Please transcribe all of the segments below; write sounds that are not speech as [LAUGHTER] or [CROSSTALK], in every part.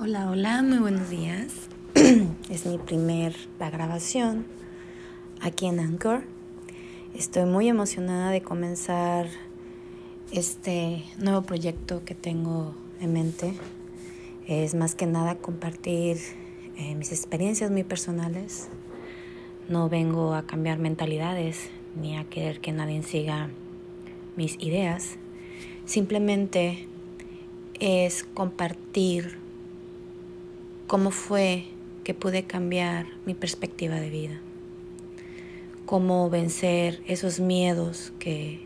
Hola, hola, muy buenos días. [CLEARS THROAT] es mi primer la grabación aquí en Anchor. Estoy muy emocionada de comenzar este nuevo proyecto que tengo en mente. Es más que nada compartir eh, mis experiencias muy personales. No vengo a cambiar mentalidades ni a querer que nadie siga mis ideas. Simplemente es compartir cómo fue que pude cambiar mi perspectiva de vida, cómo vencer esos miedos que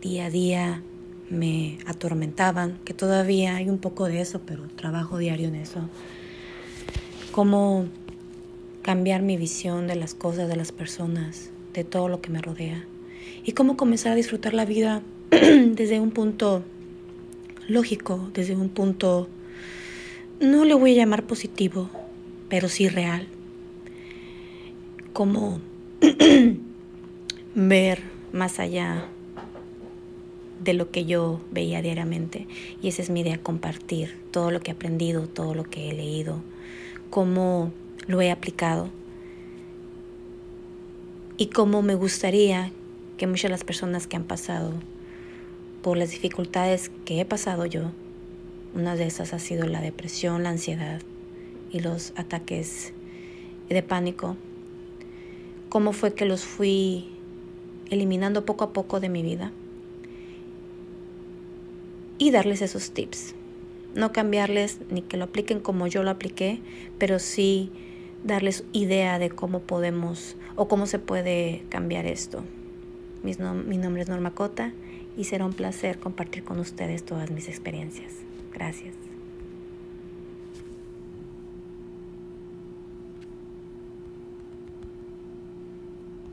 día a día me atormentaban, que todavía hay un poco de eso, pero trabajo diario en eso, cómo cambiar mi visión de las cosas, de las personas, de todo lo que me rodea, y cómo comenzar a disfrutar la vida [CLEARS THROAT] desde un punto lógico, desde un punto no le voy a llamar positivo, pero sí real. Como [CLEARS THROAT] ver más allá de lo que yo veía diariamente. Y esa es mi idea, compartir todo lo que he aprendido, todo lo que he leído, cómo lo he aplicado y cómo me gustaría que muchas de las personas que han pasado por las dificultades que he pasado yo una de esas ha sido la depresión, la ansiedad y los ataques de pánico. ¿Cómo fue que los fui eliminando poco a poco de mi vida? Y darles esos tips. No cambiarles ni que lo apliquen como yo lo apliqué, pero sí darles idea de cómo podemos o cómo se puede cambiar esto. Mi, nombre es Norma Cota y será un placer compartir con ustedes todas mis experiencias. Gracias.